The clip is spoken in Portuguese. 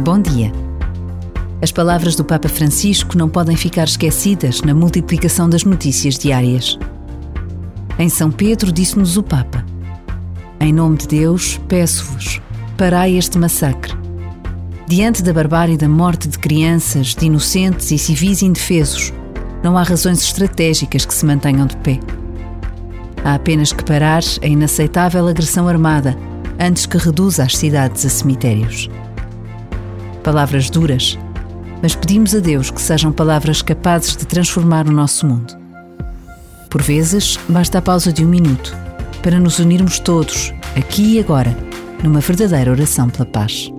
Bom dia. As palavras do Papa Francisco não podem ficar esquecidas na multiplicação das notícias diárias. Em São Pedro disse-nos o Papa: Em nome de Deus, peço-vos, parai este massacre. Diante da barbárie da morte de crianças, de inocentes e civis indefesos, não há razões estratégicas que se mantenham de pé. Há apenas que parar a inaceitável agressão armada antes que reduza as cidades a cemitérios. Palavras duras, mas pedimos a Deus que sejam palavras capazes de transformar o nosso mundo. Por vezes, basta a pausa de um minuto para nos unirmos todos, aqui e agora, numa verdadeira oração pela paz.